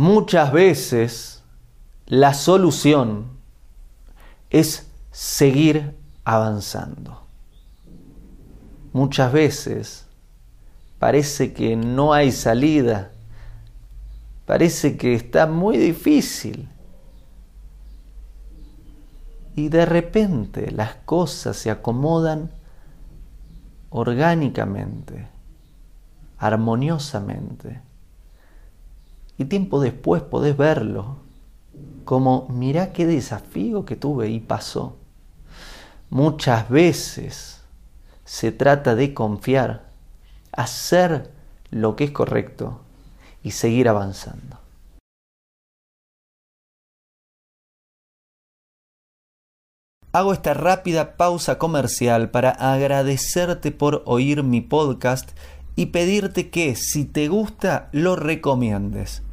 Muchas veces la solución es seguir avanzando. Muchas veces parece que no hay salida, parece que está muy difícil. Y de repente las cosas se acomodan orgánicamente, armoniosamente. Y tiempo después podés verlo como, mirá qué desafío que tuve y pasó. Muchas veces se trata de confiar, hacer lo que es correcto y seguir avanzando. Hago esta rápida pausa comercial para agradecerte por oír mi podcast y pedirte que si te gusta lo recomiendes.